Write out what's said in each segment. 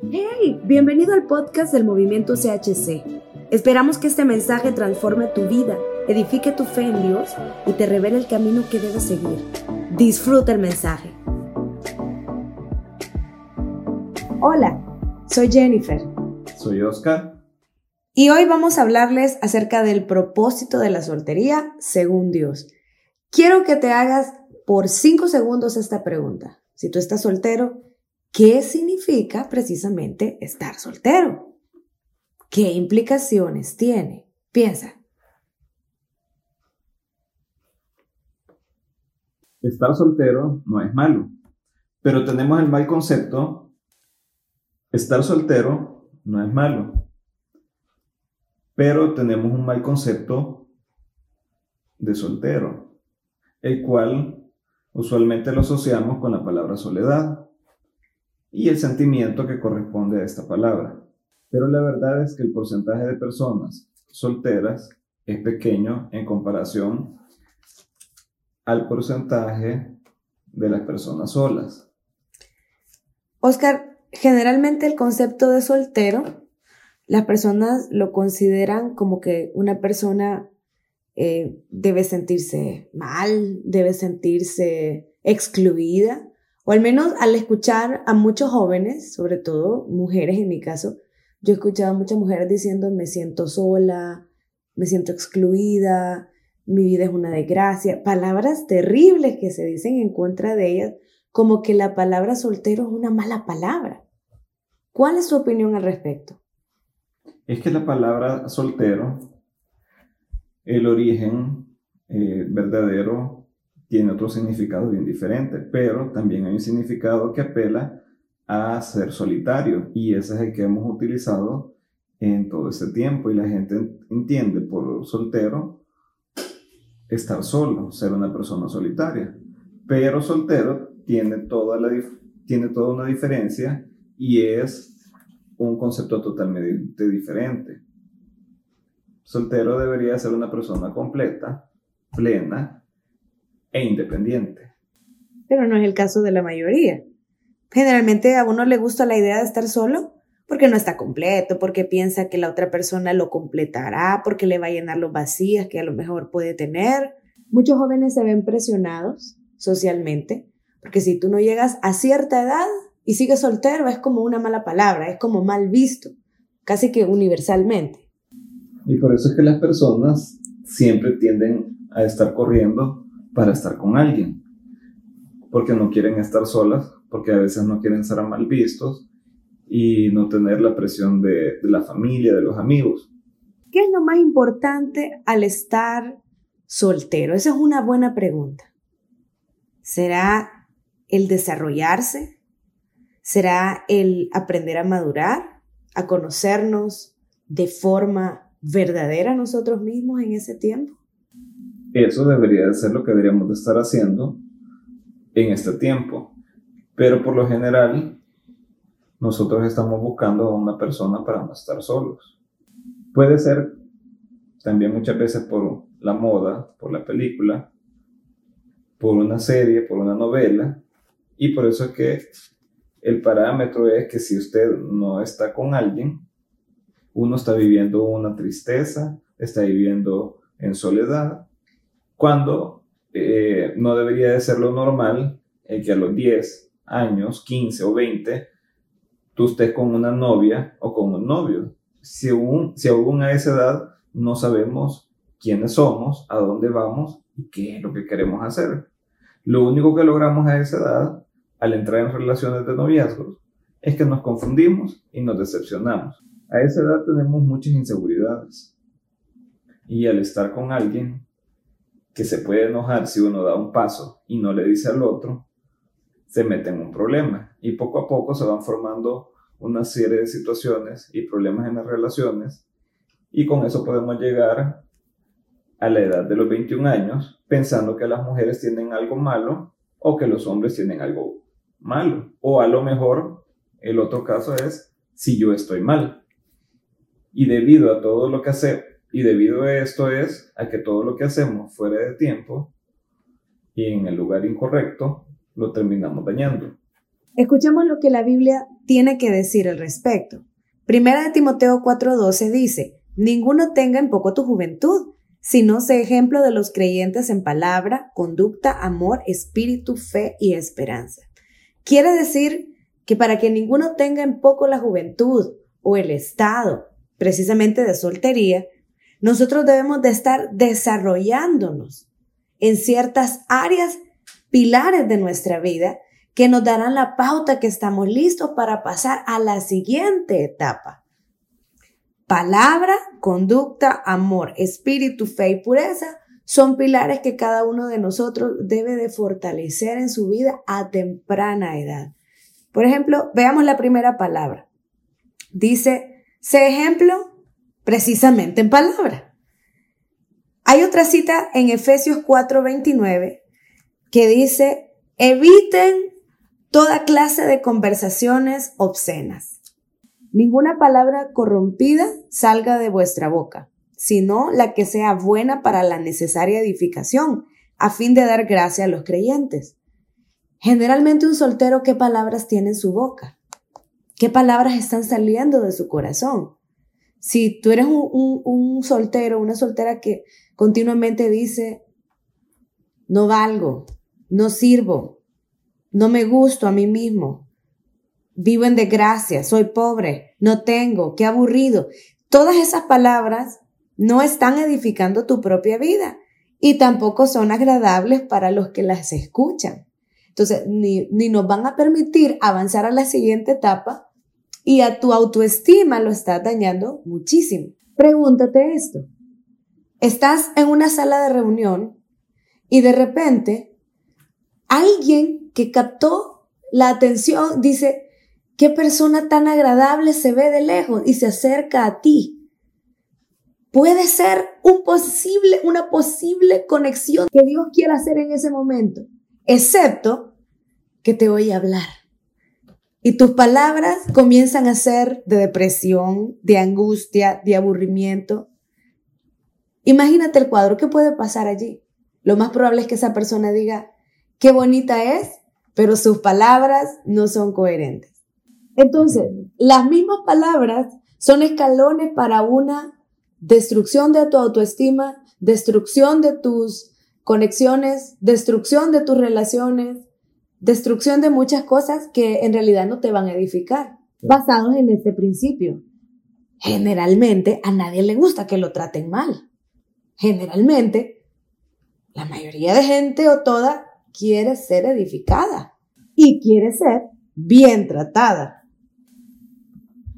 Hey, bienvenido al podcast del movimiento CHC. Esperamos que este mensaje transforme tu vida, edifique tu fe en Dios y te revele el camino que debes seguir. Disfruta el mensaje. Hola, soy Jennifer. Soy Oscar. Y hoy vamos a hablarles acerca del propósito de la soltería según Dios. Quiero que te hagas por cinco segundos esta pregunta. Si tú estás soltero, ¿qué significa precisamente estar soltero? ¿Qué implicaciones tiene? Piensa. Estar soltero no es malo, pero tenemos el mal concepto. Estar soltero no es malo, pero tenemos un mal concepto de soltero el cual usualmente lo asociamos con la palabra soledad y el sentimiento que corresponde a esta palabra. Pero la verdad es que el porcentaje de personas solteras es pequeño en comparación al porcentaje de las personas solas. Oscar, generalmente el concepto de soltero, las personas lo consideran como que una persona eh, debe sentirse mal, debe sentirse excluida, o al menos al escuchar a muchos jóvenes, sobre todo mujeres en mi caso, yo he escuchado a muchas mujeres diciendo me siento sola, me siento excluida, mi vida es una desgracia, palabras terribles que se dicen en contra de ellas, como que la palabra soltero es una mala palabra. ¿Cuál es su opinión al respecto? Es que la palabra soltero el origen eh, verdadero tiene otro significado bien diferente, pero también hay un significado que apela a ser solitario y ese es el que hemos utilizado en todo este tiempo y la gente entiende por soltero estar solo, ser una persona solitaria, pero soltero tiene toda, la, tiene toda una diferencia y es un concepto totalmente diferente. Soltero debería ser una persona completa, plena e independiente. Pero no es el caso de la mayoría. Generalmente a uno le gusta la idea de estar solo porque no está completo, porque piensa que la otra persona lo completará, porque le va a llenar los vacíos que a lo mejor puede tener. Muchos jóvenes se ven presionados socialmente, porque si tú no llegas a cierta edad y sigues soltero es como una mala palabra, es como mal visto, casi que universalmente. Y por eso es que las personas siempre tienden a estar corriendo para estar con alguien, porque no quieren estar solas, porque a veces no quieren ser mal vistos y no tener la presión de, la familia, de los amigos. ¿Qué es lo más importante al estar soltero? Esa es una buena pregunta. ¿Será el desarrollarse? ¿Será el aprender a madurar, a conocernos de forma verdadera nosotros mismos en ese tiempo? Eso debería de ser lo que deberíamos de estar haciendo en este tiempo. Pero por lo general, nosotros estamos buscando a una persona para no estar solos. Puede ser también muchas veces por la moda, por la película, por una serie, por una novela, y por eso es que el parámetro es que si usted no está con alguien, uno está viviendo una tristeza, está viviendo en soledad, cuando eh, no debería de ser lo normal que a los 10 años, 15 o 20, tú estés con una novia o con un novio. Si aún, si aún a esa edad no sabemos quiénes somos, a dónde vamos y qué es lo que queremos hacer. Lo único que logramos a esa edad, al entrar en relaciones de noviazgos, es que nos confundimos y nos decepcionamos. A esa edad tenemos muchas inseguridades. Y al estar con alguien que se puede enojar si uno da un paso y no le dice al otro, se mete en un problema. Y poco a poco se van formando una serie de situaciones y problemas en las relaciones. Y con eso podemos llegar a la edad de los 21 años pensando que las mujeres tienen algo malo o que los hombres tienen algo malo. O a lo mejor el otro caso es si yo estoy mal. Y debido a todo lo que hace, y debido a esto es a que todo lo que hacemos fuera de tiempo y en el lugar incorrecto, lo terminamos dañando. Escuchemos lo que la Biblia tiene que decir al respecto. Primera de Timoteo 4:12 dice, Ninguno tenga en poco tu juventud, sino sé ejemplo de los creyentes en palabra, conducta, amor, espíritu, fe y esperanza. Quiere decir que para que ninguno tenga en poco la juventud o el estado precisamente de soltería, nosotros debemos de estar desarrollándonos en ciertas áreas pilares de nuestra vida que nos darán la pauta que estamos listos para pasar a la siguiente etapa. Palabra, conducta, amor, espíritu, fe y pureza son pilares que cada uno de nosotros debe de fortalecer en su vida a temprana edad. Por ejemplo, veamos la primera palabra. Dice, sé ejemplo precisamente en palabra. Hay otra cita en Efesios 4:29 que dice, eviten toda clase de conversaciones obscenas. Ninguna palabra corrompida salga de vuestra boca, sino la que sea buena para la necesaria edificación, a fin de dar gracia a los creyentes. Generalmente un soltero, ¿qué palabras tiene en su boca? ¿Qué palabras están saliendo de su corazón? Si tú eres un, soltero, una soltera que continuamente dice, no valgo, no sirvo, no me gusto a mí mismo, vivo en desgracia, soy pobre, no tengo, qué aburrido. Todas esas palabras no están edificando tu propia vida y tampoco son agradables para los que las escuchan. Entonces, ni, ni nos van a permitir avanzar a la siguiente etapa y a tu autoestima lo estás dañando muchísimo. Pregúntate esto. Estás en una sala de reunión y de repente alguien que captó la atención dice, qué persona tan agradable se ve de lejos y se acerca a ti. Puede ser un posible, una posible conexión que Dios quiera hacer en ese momento, excepto que te oye hablar y tus palabras comienzan a ser de depresión, de angustia, de aburrimiento. Imagínate el cuadro, ¿qué puede pasar allí? Lo más probable es que esa persona diga, qué bonita es, pero sus palabras no son coherentes. Entonces, las mismas palabras son escalones para una destrucción de tu autoestima, destrucción de tus conexiones, destrucción de tus relaciones, destrucción de muchas cosas que en realidad no te van a edificar, basados en este principio. Generalmente a nadie le gusta que lo traten mal. Generalmente, la mayoría de gente o toda quiere ser edificada y quiere ser bien tratada.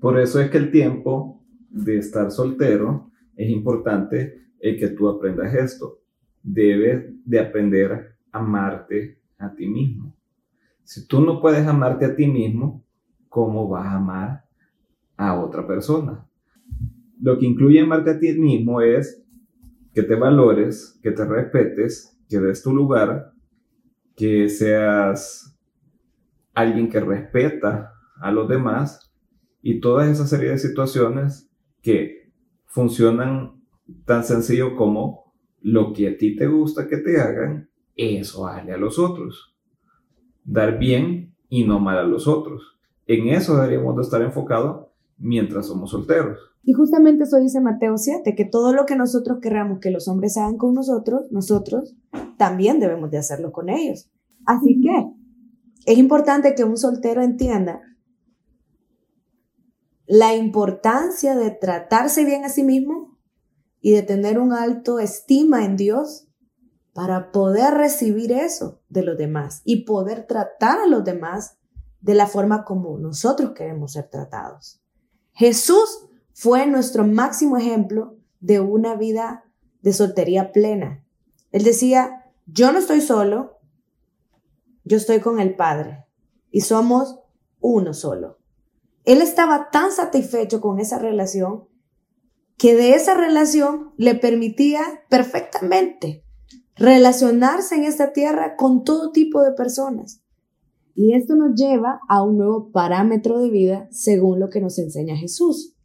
Por eso es que el tiempo de estar soltero es importante el que tú aprendas esto. Debes de aprender a amarte a ti mismo. Si tú no puedes amarte a ti mismo, ¿cómo vas a amar a otra persona? Lo que incluye amarte a ti mismo es que te valores, que te respetes, que des tu lugar, que seas alguien que respeta a los demás y toda esa serie de situaciones que funcionan tan sencillo como lo que a ti te gusta que te hagan, eso hazle a los otros dar bien y no mal a los otros. En eso deberíamos de estar enfocados mientras somos solteros. Y justamente eso dice Mateo 7, que todo lo que nosotros querramos que los hombres hagan con nosotros, nosotros también debemos de hacerlo con ellos. Así que es importante que un soltero entienda la importancia de tratarse bien a sí mismo y de tener un alto estima en Dios para poder recibir eso de los demás y poder tratar a los demás de la forma como nosotros queremos ser tratados. Jesús fue nuestro máximo ejemplo de una vida de soltería plena. Él decía, yo no estoy solo, yo estoy con el Padre y somos uno solo. Él estaba tan satisfecho con esa relación que de esa relación le permitía perfectamente relacionarse en esta tierra con todo tipo de personas. Y esto nos lleva a un nuevo parámetro de vida según lo que nos enseña Jesús.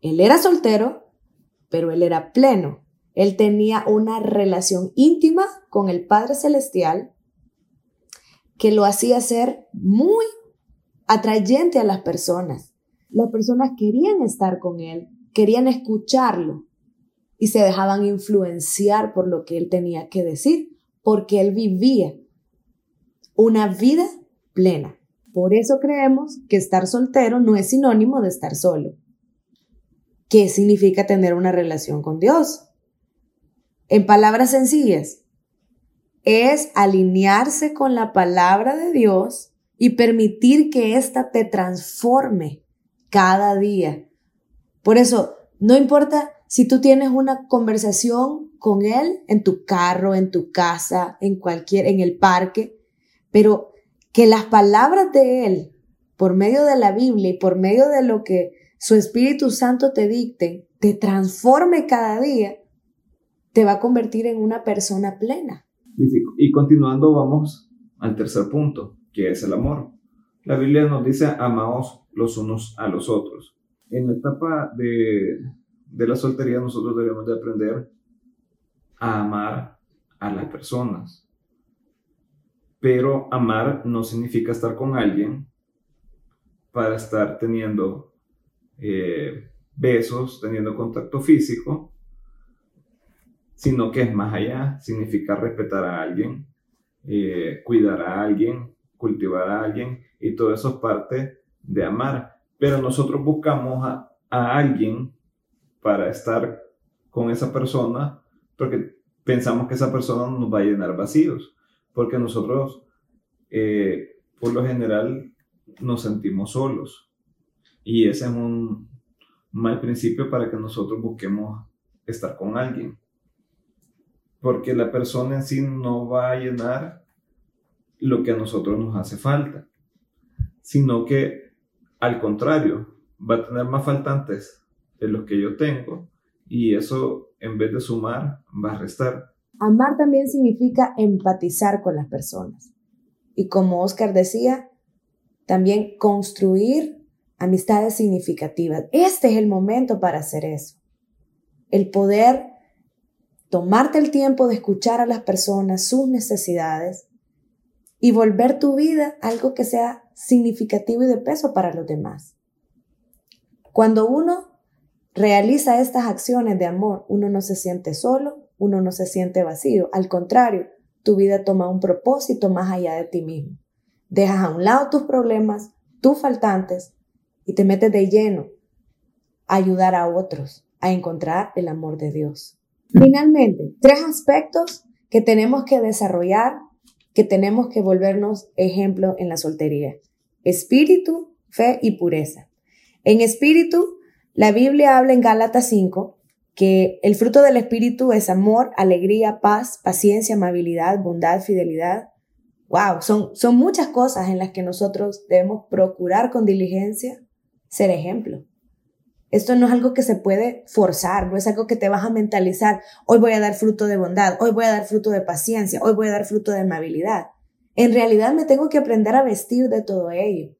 Él era soltero, pero él era pleno. Él tenía una relación íntima con el Padre Celestial, que lo hacía ser muy atrayente a las personas. Las personas querían estar con él, querían escucharlo y se dejaban influenciar por lo que él tenía que decir, porque él vivía una vida plena. Por eso creemos que estar soltero no es sinónimo de estar solo. ¿Qué significa tener una relación con Dios? En palabras sencillas, es alinearse con la palabra de Dios y permitir que ésta te transforme cada día. Por eso, no importa si tú tienes una conversación con él en tu carro, en tu casa, en cualquier, en el parque, pero que las palabras de él, por medio de la Biblia y por medio de lo que su Espíritu Santo te dicte, te transforme cada día, te va a convertir en una persona plena. Y continuando, vamos al tercer punto, que es el amor. La Biblia nos dice, amaos los unos a los otros. En la etapa de, de la soltería nosotros debemos de aprender a amar a las personas. Pero amar no significa estar con alguien para estar teniendo eh, besos, teniendo contacto físico, sino que es más allá, significa respetar a alguien, eh, cuidar a alguien, cultivar a alguien, y todo eso es parte de amar. Pero nosotros buscamos a, alguien para estar con esa persona porque pensamos que esa persona nos va a llenar vacíos, porque nosotros eh, por lo general nos sentimos solos. Y ese es un mal principio para que nosotros busquemos estar con alguien porque la persona en sí no va a llenar lo que a nosotros nos hace falta, sino que al contrario, va a tener más faltantes de los que yo tengo y eso en vez de sumar va a restar. Amar también significa empatizar con las personas. Y como Oscar decía, también construir amistades significativas. Este es el momento para hacer eso. El poder tomarte el tiempo de escuchar a las personas, sus necesidades y volver tu vida algo que sea significativo y de peso para los demás. Cuando uno realiza estas acciones de amor, uno no se siente solo, uno no se siente vacío, al contrario, tu vida toma un propósito más allá de ti mismo. Dejas a un lado tus problemas, tus faltantes y te metes de lleno a ayudar a otros a encontrar el amor de Dios. Finalmente, tres aspectos que tenemos que desarrollar, que tenemos que volvernos ejemplo en la soltería. Espíritu, fe y pureza. En espíritu, la Biblia habla en Gálatas 5 que el fruto del espíritu es amor, alegría, paz, paciencia, amabilidad, bondad, fidelidad. Wow, son, son muchas cosas en las que nosotros debemos procurar con diligencia ser ejemplo. Esto no es algo que se puede forzar, no es algo que te vas a mentalizar, hoy voy a dar fruto de bondad, hoy voy a dar fruto de paciencia, hoy voy a dar fruto de amabilidad. En realidad me tengo que aprender a vestir de todo ello.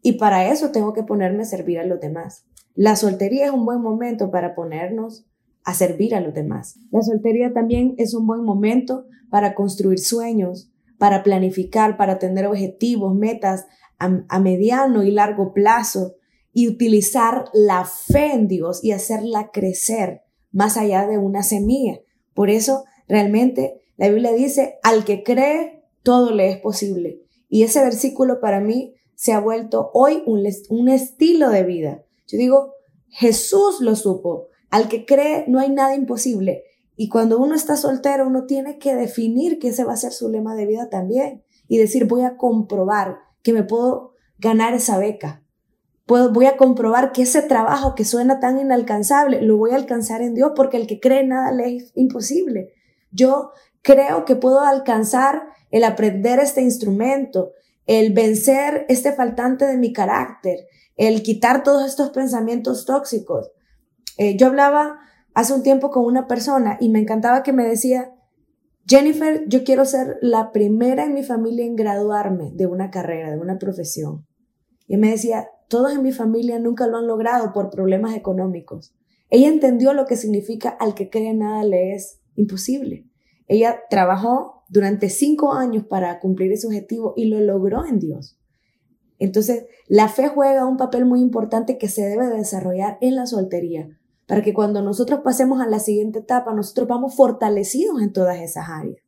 Y para eso tengo que ponerme a servir a los demás. La soltería es un buen momento para ponernos a servir a los demás. La soltería también es un buen momento para construir sueños, para planificar, para tener objetivos, metas a, mediano y largo plazo, y utilizar la fe en Dios y hacerla crecer más allá de una semilla. Por eso, realmente, la Biblia dice, al que cree, todo le es posible. Y ese versículo para mí se ha vuelto hoy un estilo de vida. Yo digo, Jesús lo supo. Al que cree, no hay nada imposible. Y cuando uno está soltero, uno tiene que definir que ese va a ser su lema de vida también. Y decir, voy a comprobar que me puedo ganar esa beca voy a comprobar que ese trabajo que suena tan inalcanzable, lo voy a alcanzar en Dios, porque el que cree nada le es imposible. Yo creo que puedo alcanzar el aprender este instrumento, el vencer este faltante de mi carácter, el quitar todos estos pensamientos tóxicos. Eh, yo hablaba hace un tiempo con una persona y me encantaba que me decía, Jennifer, yo quiero ser la primera en mi familia en graduarme de una carrera, de una profesión. Y me decía, todos en mi familia nunca lo han logrado por problemas económicos. Ella entendió lo que significa al que cree nada le es imposible. Ella trabajó durante cinco años para cumplir ese objetivo y lo logró en Dios. Entonces, la fe juega un papel muy importante que se debe desarrollar en la soltería, para que cuando nosotros pasemos a la siguiente etapa, nosotros vamos fortalecidos en todas esas áreas.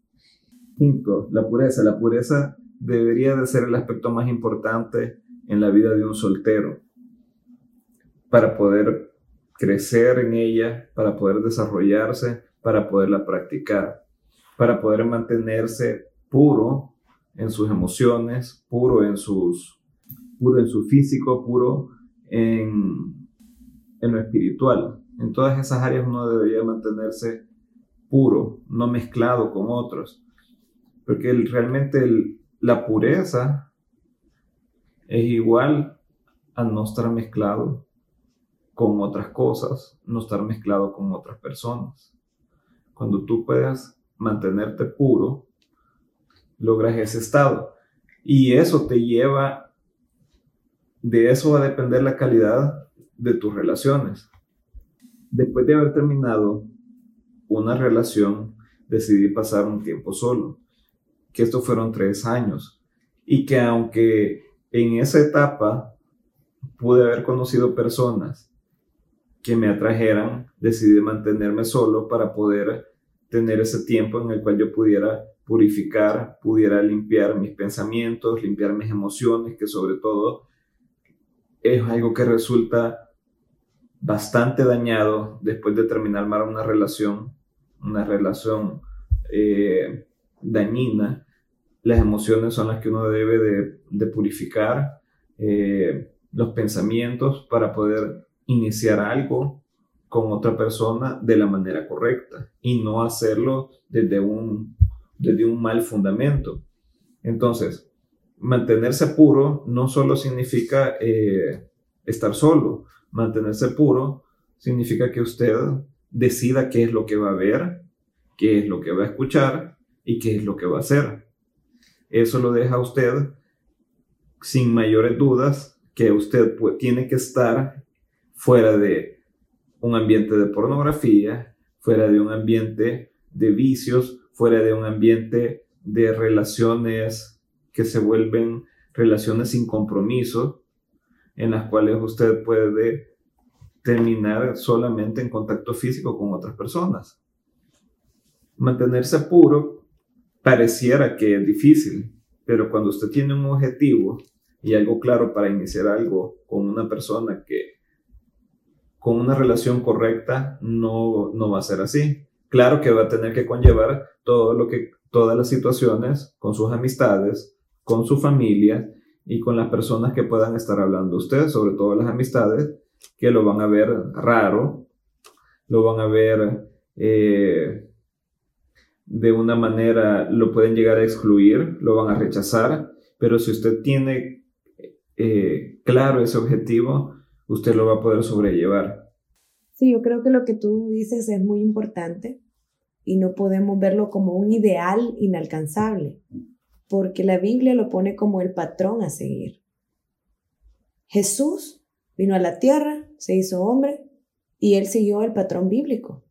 Quinto, la pureza. La pureza debería de ser el aspecto más importante en la vida de un soltero para poder crecer en ella, para poder desarrollarse, para poderla practicar, para poder mantenerse puro en sus emociones, puro en sus puro en su físico, puro en, en lo espiritual. En todas esas áreas uno debería mantenerse puro, no mezclado con otros. Porque realmente la pureza es igual a no estar mezclado con otras cosas, no estar mezclado con otras personas. Cuando tú puedas mantenerte puro, logras ese estado. Y eso te lleva, de eso va a depender la calidad de tus relaciones. Después de haber terminado una relación, decidí pasar un tiempo solo que estos fueron tres años y que aunque en esa etapa pude haber conocido personas que me atrajeran, decidí mantenerme solo para poder tener ese tiempo en el cual yo pudiera purificar, pudiera limpiar mis pensamientos, limpiar mis emociones, que sobre todo es algo que resulta bastante dañado después de terminar una relación, una relación eh, dañina, las emociones son las que uno debe de, purificar, eh, los pensamientos para poder iniciar algo con otra persona de la manera correcta y no hacerlo desde un, desde un mal fundamento. Entonces, mantenerse puro no solo significa eh, estar solo, mantenerse puro significa que usted decida qué es lo que va a ver, qué es lo que va a escuchar y qué es lo que va a hacer. Eso lo deja usted sin mayores dudas que usted tiene que estar fuera de un ambiente de pornografía, fuera de un ambiente de vicios, fuera de un ambiente de relaciones que se vuelven relaciones sin compromiso, en las cuales usted puede terminar solamente en contacto físico con otras personas. Mantenerse puro pareciera que es difícil, pero cuando usted tiene un objetivo y algo claro para iniciar algo con una persona que con una relación correcta no, no va a ser así. Claro que va a tener que conllevar todo lo que, todas las situaciones con sus amistades, con su familia y con las personas que puedan estar hablando usted, sobre todo las amistades, que lo van a ver raro, lo van a ver eh, de una manera lo pueden llegar a excluir, lo van a rechazar, pero si usted tiene eh, claro ese objetivo, usted lo va a poder sobrellevar. Sí, yo creo que lo que tú dices es muy importante y no podemos verlo como un ideal inalcanzable, porque la Biblia lo pone como el patrón a seguir. Jesús vino a la tierra, se hizo hombre y él siguió el patrón bíblico.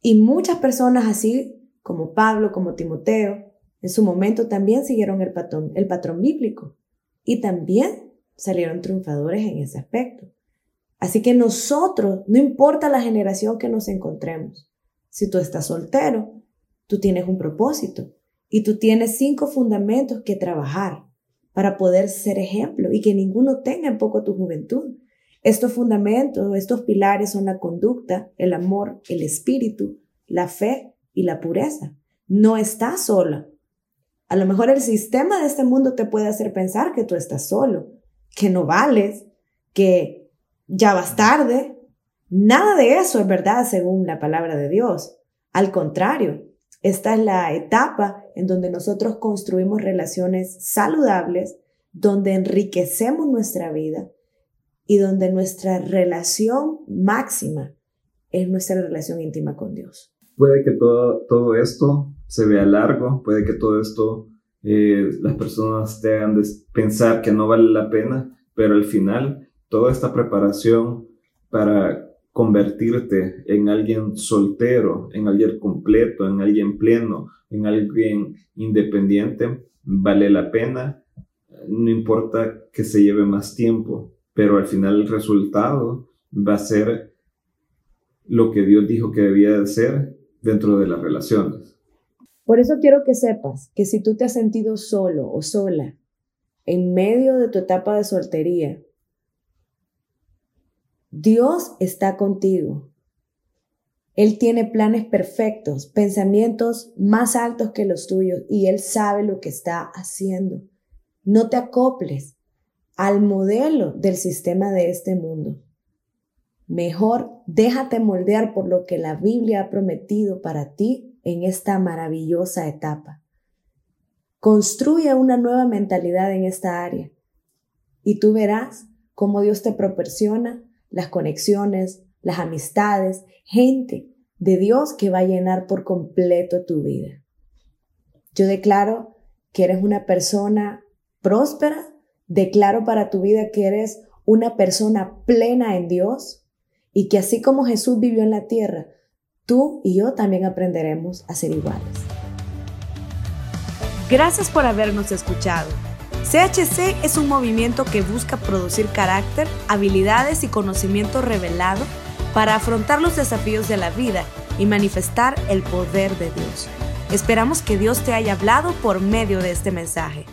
Y muchas personas así como Pablo, como Timoteo, en su momento también siguieron el patrón, el patrón bíblico y también salieron triunfadores en ese aspecto. Así que nosotros, no importa la generación que nos encontremos, si tú estás soltero, tú tienes un propósito y tú tienes cinco fundamentos que trabajar para poder ser ejemplo y que ninguno tenga en poco tu juventud. Estos fundamentos, estos pilares son la conducta, el amor, el espíritu, la fe y la pureza. No estás sola. A lo mejor el sistema de este mundo te puede hacer pensar que tú estás solo, que no vales, que ya vas tarde. Nada de eso es verdad según la palabra de Dios. Al contrario, esta es la etapa en donde nosotros construimos relaciones saludables, donde enriquecemos nuestra vida y donde nuestra relación máxima es nuestra relación íntima con Dios. Puede que todo, todo esto se vea largo, puede que todo esto eh, las personas te hagan pensar que no vale la pena, pero al final toda esta preparación para convertirte en alguien soltero, en alguien completo, en alguien pleno, en alguien independiente, vale la pena. No importa que se lleve más tiempo, pero al final el resultado va a ser lo que Dios dijo que debía de ser dentro de las relaciones. Por eso quiero que sepas que si tú te has sentido solo o sola en medio de tu etapa de soltería, Dios está contigo. Él tiene planes perfectos, pensamientos más altos que los tuyos y Él sabe lo que está haciendo. No te acoples al modelo del sistema de este mundo. Mejor déjate moldear por lo que la Biblia ha prometido para ti en esta maravillosa etapa. Construye una nueva mentalidad en esta área y tú verás cómo Dios te proporciona las conexiones, las amistades, gente de Dios que va a llenar por completo tu vida. Yo declaro que eres una persona próspera, declaro para tu vida que eres una persona plena en Dios y que así como Jesús vivió en la tierra, tú y yo también aprenderemos a ser iguales. Gracias por habernos escuchado. CHC es un movimiento que busca producir carácter, habilidades y conocimiento revelado para afrontar los desafíos de la vida y manifestar el poder de Dios. Esperamos que Dios te haya hablado por medio de este mensaje.